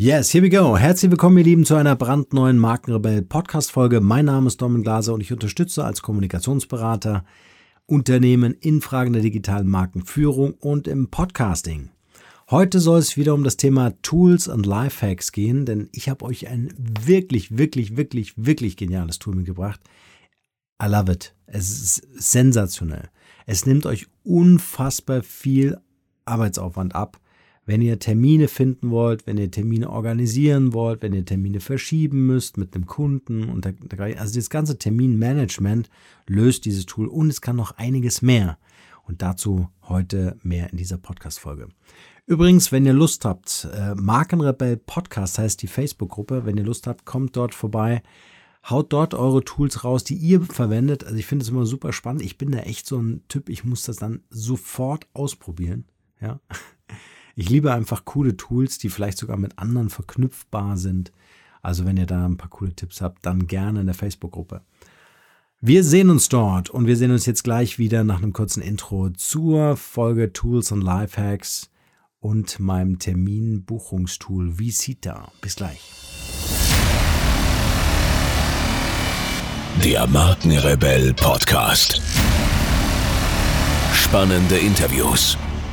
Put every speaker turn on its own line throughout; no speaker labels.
Yes, here we go. Herzlich willkommen, ihr Lieben, zu einer brandneuen Markenrebell Podcast Folge. Mein Name ist Domin Glaser und ich unterstütze als Kommunikationsberater Unternehmen in Fragen der digitalen Markenführung und im Podcasting. Heute soll es wieder um das Thema Tools und Lifehacks gehen, denn ich habe euch ein wirklich, wirklich, wirklich, wirklich geniales Tool mitgebracht. I love it. Es ist sensationell. Es nimmt euch unfassbar viel Arbeitsaufwand ab wenn ihr Termine finden wollt, wenn ihr Termine organisieren wollt, wenn ihr Termine verschieben müsst mit einem Kunden und der, also das ganze Terminmanagement löst dieses Tool und es kann noch einiges mehr. Und dazu heute mehr in dieser Podcast-Folge. Übrigens, wenn ihr Lust habt, äh, Markenrebell Podcast heißt die Facebook-Gruppe. Wenn ihr Lust habt, kommt dort vorbei. Haut dort eure Tools raus, die ihr verwendet. Also ich finde es immer super spannend. Ich bin da echt so ein Typ, ich muss das dann sofort ausprobieren. Ja. Ich liebe einfach coole Tools, die vielleicht sogar mit anderen verknüpfbar sind. Also wenn ihr da ein paar coole Tipps habt, dann gerne in der Facebook-Gruppe. Wir sehen uns dort und wir sehen uns jetzt gleich wieder nach einem kurzen Intro zur Folge Tools und Lifehacks und meinem Terminbuchungstool Visita. Bis gleich.
Der Markenrebell Podcast. Spannende Interviews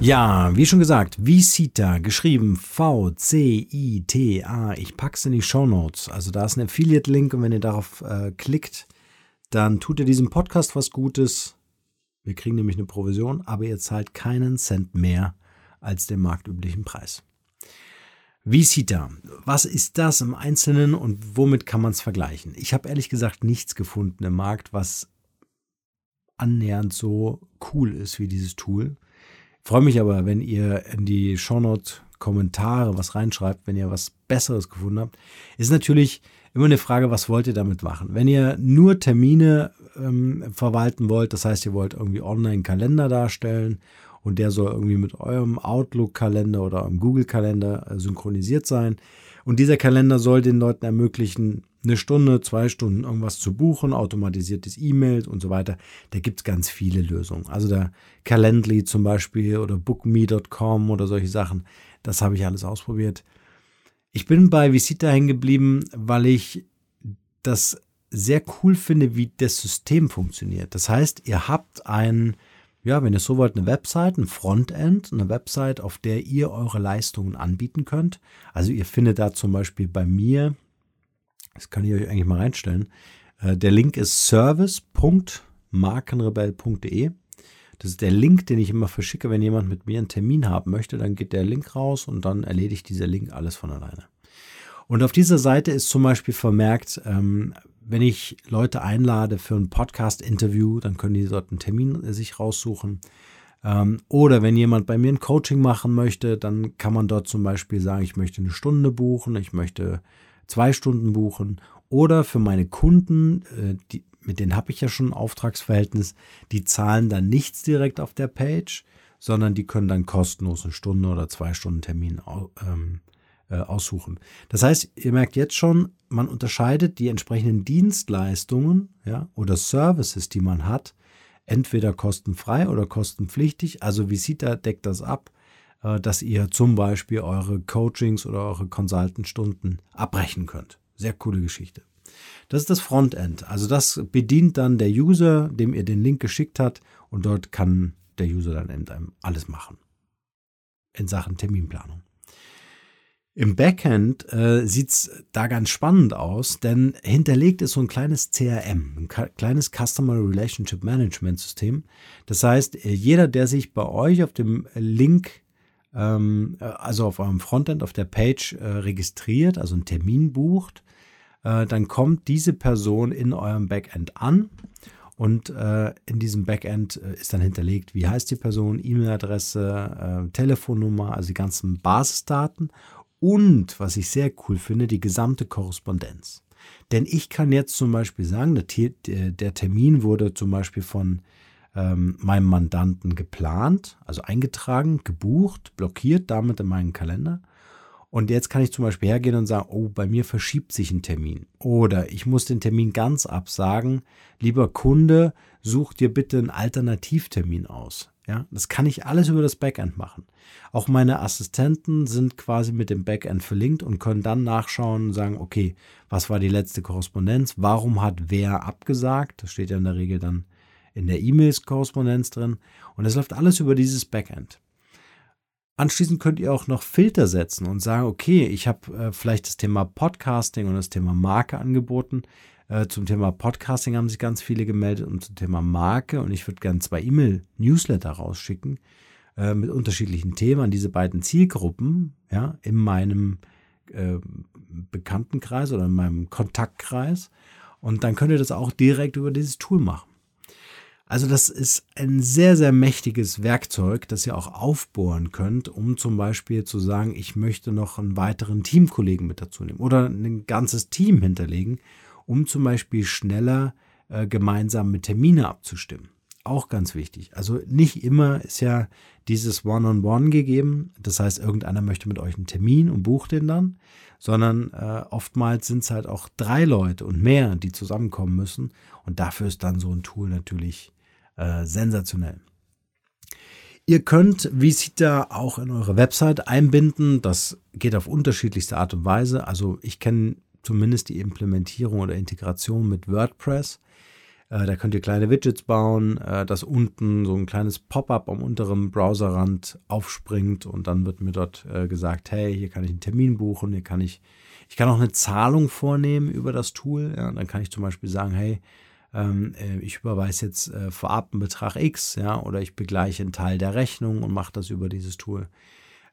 Ja, wie schon gesagt, Visita, geschrieben V-C-I-T-A. Ich pack's in die Show Notes. Also da ist ein Affiliate-Link und wenn ihr darauf äh, klickt, dann tut ihr diesem Podcast was Gutes. Wir kriegen nämlich eine Provision, aber ihr zahlt keinen Cent mehr als den marktüblichen Preis. Visita, was ist das im Einzelnen und womit kann man es vergleichen? Ich habe ehrlich gesagt nichts gefunden im Markt, was annähernd so cool ist wie dieses Tool. Freue mich aber, wenn ihr in die Shownote Kommentare was reinschreibt, wenn ihr was Besseres gefunden habt. Ist natürlich immer eine Frage, was wollt ihr damit machen? Wenn ihr nur Termine ähm, verwalten wollt, das heißt, ihr wollt irgendwie Online-Kalender darstellen und der soll irgendwie mit eurem Outlook-Kalender oder eurem Google-Kalender äh, synchronisiert sein. Und dieser Kalender soll den Leuten ermöglichen, eine Stunde, zwei Stunden irgendwas zu buchen, automatisiertes E-Mail und so weiter. Da gibt es ganz viele Lösungen. Also der Calendly zum Beispiel oder bookme.com oder solche Sachen. Das habe ich alles ausprobiert. Ich bin bei Visita hängen geblieben, weil ich das sehr cool finde, wie das System funktioniert. Das heißt, ihr habt ein, ja, wenn ihr so wollt, eine Website, ein Frontend, eine Website, auf der ihr eure Leistungen anbieten könnt. Also ihr findet da zum Beispiel bei mir das kann ich euch eigentlich mal reinstellen. Äh, der Link ist service.markenrebell.de. Das ist der Link, den ich immer verschicke, wenn jemand mit mir einen Termin haben möchte. Dann geht der Link raus und dann erledigt dieser Link alles von alleine. Und auf dieser Seite ist zum Beispiel vermerkt, ähm, wenn ich Leute einlade für ein Podcast-Interview, dann können die dort einen Termin äh, sich raussuchen. Ähm, oder wenn jemand bei mir ein Coaching machen möchte, dann kann man dort zum Beispiel sagen, ich möchte eine Stunde buchen, ich möchte zwei Stunden buchen oder für meine Kunden, äh, die, mit denen habe ich ja schon ein Auftragsverhältnis, die zahlen dann nichts direkt auf der Page, sondern die können dann kostenlos eine Stunde oder zwei Stunden Termin ähm, äh, aussuchen. Das heißt, ihr merkt jetzt schon, man unterscheidet die entsprechenden Dienstleistungen ja, oder Services, die man hat, entweder kostenfrei oder kostenpflichtig. Also Visita deckt das ab dass ihr zum Beispiel eure Coachings oder eure Consultant-Stunden abbrechen könnt. Sehr coole Geschichte. Das ist das Frontend. Also das bedient dann der User, dem ihr den Link geschickt habt und dort kann der User dann einem alles machen. In Sachen Terminplanung. Im Backend äh, sieht es da ganz spannend aus, denn hinterlegt ist so ein kleines CRM, ein kleines Customer Relationship Management System. Das heißt, äh, jeder, der sich bei euch auf dem Link ähm, äh, also auf eurem Frontend, auf der Page äh, registriert, also einen Termin bucht, äh, dann kommt diese Person in eurem Backend an und äh, in diesem Backend äh, ist dann hinterlegt, wie heißt die Person, E-Mail-Adresse, äh, Telefonnummer, also die ganzen Basisdaten und, was ich sehr cool finde, die gesamte Korrespondenz. Denn ich kann jetzt zum Beispiel sagen, der, Termin wurde zum Beispiel von ähm, meinem Mandanten geplant, also eingetragen, gebucht, blockiert damit in meinen Kalender. Und jetzt kann ich zum Beispiel hergehen und sagen, oh, bei mir verschiebt sich ein Termin. Oder ich muss den Termin ganz absagen. Lieber Kunde, such dir bitte einen Alternativtermin aus. Ja, das kann ich alles über das Backend machen. Auch meine Assistenten sind quasi mit dem Backend verlinkt und können dann nachschauen und sagen, okay, was war die letzte Korrespondenz? Warum hat wer abgesagt? Das steht ja in der Regel dann in der E-Mails-Korrespondenz drin. Und das läuft alles über dieses Backend. Anschließend könnt ihr auch noch Filter setzen und sagen, okay, ich habe äh, vielleicht das Thema Podcasting und das Thema Marke angeboten. Äh, zum Thema Podcasting haben sich ganz viele gemeldet und zum Thema Marke. Und ich würde gerne zwei E-Mail-Newsletter rausschicken äh, mit unterschiedlichen Themen an diese beiden Zielgruppen ja, in meinem äh, Bekanntenkreis oder in meinem Kontaktkreis. Und dann könnt ihr das auch direkt über dieses Tool machen. Also das ist ein sehr, sehr mächtiges Werkzeug, das ihr auch aufbohren könnt, um zum Beispiel zu sagen, ich möchte noch einen weiteren Teamkollegen mit dazu nehmen oder ein ganzes Team hinterlegen, um zum Beispiel schneller äh, gemeinsam mit Termine abzustimmen. Auch ganz wichtig. Also nicht immer ist ja dieses One-on-One -on -One gegeben. Das heißt, irgendeiner möchte mit euch einen Termin und bucht den dann, sondern äh, oftmals sind es halt auch drei Leute und mehr, die zusammenkommen müssen. Und dafür ist dann so ein Tool natürlich äh, sensationell. Ihr könnt Visita auch in eure Website einbinden. Das geht auf unterschiedlichste Art und Weise. Also ich kenne zumindest die Implementierung oder Integration mit WordPress. Äh, da könnt ihr kleine Widgets bauen, äh, dass unten so ein kleines Pop-up am unteren Browserrand aufspringt und dann wird mir dort gesagt, hey, hier kann ich einen Termin buchen, hier kann ich, ich kann auch eine Zahlung vornehmen über das Tool. Ja, dann kann ich zum Beispiel sagen, hey, ähm, äh, ich überweise jetzt äh, vorab einen Betrag X, ja, oder ich begleiche einen Teil der Rechnung und mache das über dieses Tool.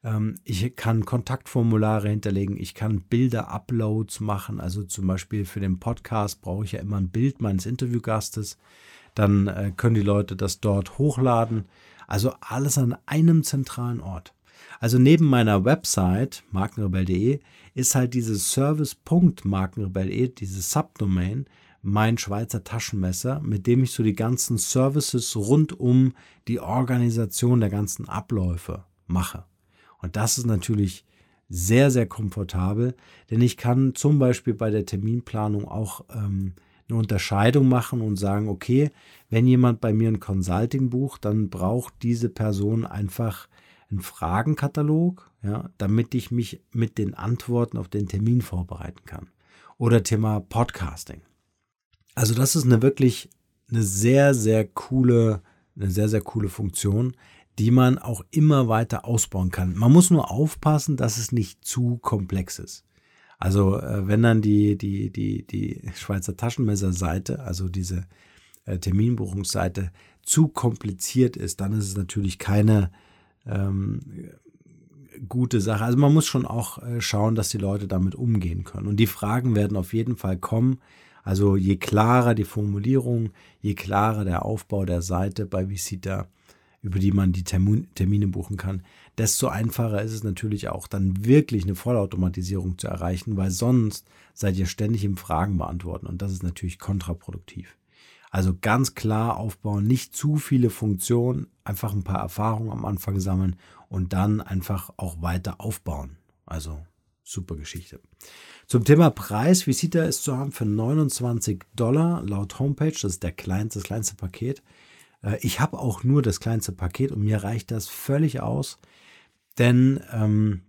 Ähm, ich kann Kontaktformulare hinterlegen, ich kann Bilder-Uploads machen, also zum Beispiel für den Podcast brauche ich ja immer ein Bild meines Interviewgastes, dann äh, können die Leute das dort hochladen. Also alles an einem zentralen Ort. Also neben meiner Website markenrebell.de ist halt dieses Service.markenrebell.de, dieses Subdomain, mein Schweizer Taschenmesser, mit dem ich so die ganzen Services rund um die Organisation der ganzen Abläufe mache. Und das ist natürlich sehr, sehr komfortabel, denn ich kann zum Beispiel bei der Terminplanung auch ähm, eine Unterscheidung machen und sagen, okay, wenn jemand bei mir ein Consulting bucht, dann braucht diese Person einfach einen Fragenkatalog, ja, damit ich mich mit den Antworten auf den Termin vorbereiten kann. Oder Thema Podcasting. Also das ist eine wirklich eine sehr, sehr coole, eine sehr, sehr coole Funktion, die man auch immer weiter ausbauen kann. Man muss nur aufpassen, dass es nicht zu komplex ist. Also äh, wenn dann die, die, die, die Schweizer Taschenmesserseite, also diese äh, Terminbuchungsseite, zu kompliziert ist, dann ist es natürlich keine ähm, gute Sache. Also man muss schon auch äh, schauen, dass die Leute damit umgehen können. Und die Fragen werden auf jeden Fall kommen. Also je klarer die Formulierung, je klarer der Aufbau der Seite bei Visita, über die man die Termine buchen kann, desto einfacher ist es natürlich auch dann wirklich eine Vollautomatisierung zu erreichen, weil sonst seid ihr ständig im Fragen beantworten und das ist natürlich kontraproduktiv. Also ganz klar aufbauen, nicht zu viele Funktionen, einfach ein paar Erfahrungen am Anfang sammeln und dann einfach auch weiter aufbauen. Also super Geschichte. Zum Thema Preis, Visita ist zu haben für 29 Dollar laut Homepage. Das ist der kleinste, das kleinste Paket. Äh, ich habe auch nur das kleinste Paket und mir reicht das völlig aus, denn ähm,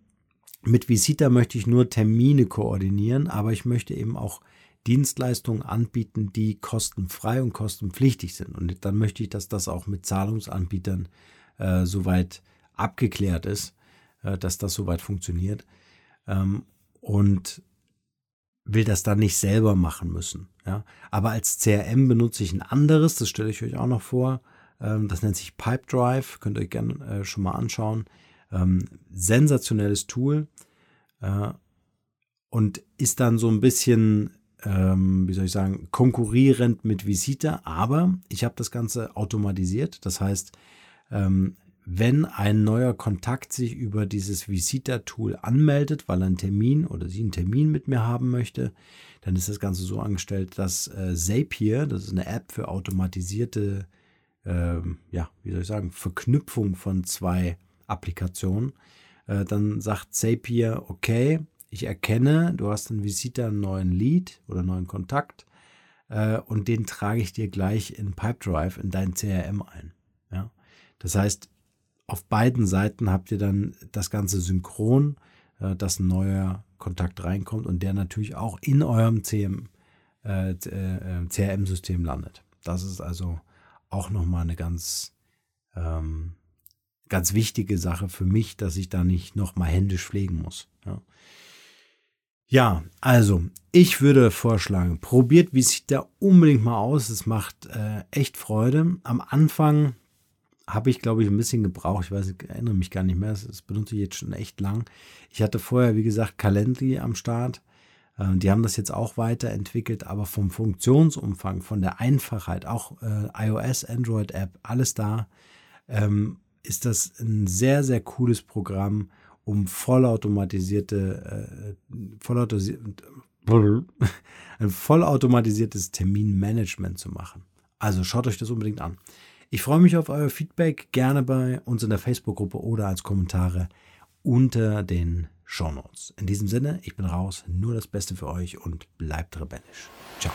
mit Visita möchte ich nur Termine koordinieren, aber ich möchte eben auch Dienstleistungen anbieten, die kostenfrei und kostenpflichtig sind. Und dann möchte ich, dass das auch mit Zahlungsanbietern äh, soweit abgeklärt ist, äh, dass das soweit funktioniert. Ähm, und will das dann nicht selber machen müssen. Ja? Aber als CRM benutze ich ein anderes, das stelle ich euch auch noch vor. Ähm, das nennt sich Pipedrive, könnt ihr euch gerne äh, schon mal anschauen. Ähm, sensationelles Tool äh, und ist dann so ein bisschen, ähm, wie soll ich sagen, konkurrierend mit Visita, aber ich habe das Ganze automatisiert. Das heißt, wenn ein neuer Kontakt sich über dieses Visita-Tool anmeldet, weil er einen Termin oder sie einen Termin mit mir haben möchte, dann ist das Ganze so angestellt, dass äh, Zapier, das ist eine App für automatisierte, äh, ja, wie soll ich sagen, Verknüpfung von zwei Applikationen, äh, dann sagt Zapier, okay, ich erkenne, du hast einen Visita einen neuen Lead oder neuen Kontakt äh, und den trage ich dir gleich in Pipedrive in dein CRM ein. Ja? Das heißt, auf beiden Seiten habt ihr dann das Ganze synchron, äh, dass ein neuer Kontakt reinkommt und der natürlich auch in eurem CM, äh, äh CRM-System landet. Das ist also auch nochmal eine ganz, ähm, ganz wichtige Sache für mich, dass ich da nicht nochmal händisch pflegen muss. Ja. Ja, also ich würde vorschlagen, probiert wie sieht da unbedingt mal aus. Es macht äh, echt Freude. Am Anfang habe ich, glaube ich, ein bisschen gebraucht. Ich weiß, ich erinnere mich gar nicht mehr. Das, das benutze ich jetzt schon echt lang. Ich hatte vorher, wie gesagt, Calendly am Start. Äh, die haben das jetzt auch weiterentwickelt, aber vom Funktionsumfang, von der Einfachheit, auch äh, iOS, Android-App, alles da, ähm, ist das ein sehr, sehr cooles Programm um vollautomatisierte, äh, vollautomatisiert, ein vollautomatisiertes Terminmanagement zu machen. Also schaut euch das unbedingt an. Ich freue mich auf euer Feedback, gerne bei uns in der Facebook-Gruppe oder als Kommentare unter den Show Notes. In diesem Sinne, ich bin raus, nur das Beste für euch und bleibt rebellisch. Ciao.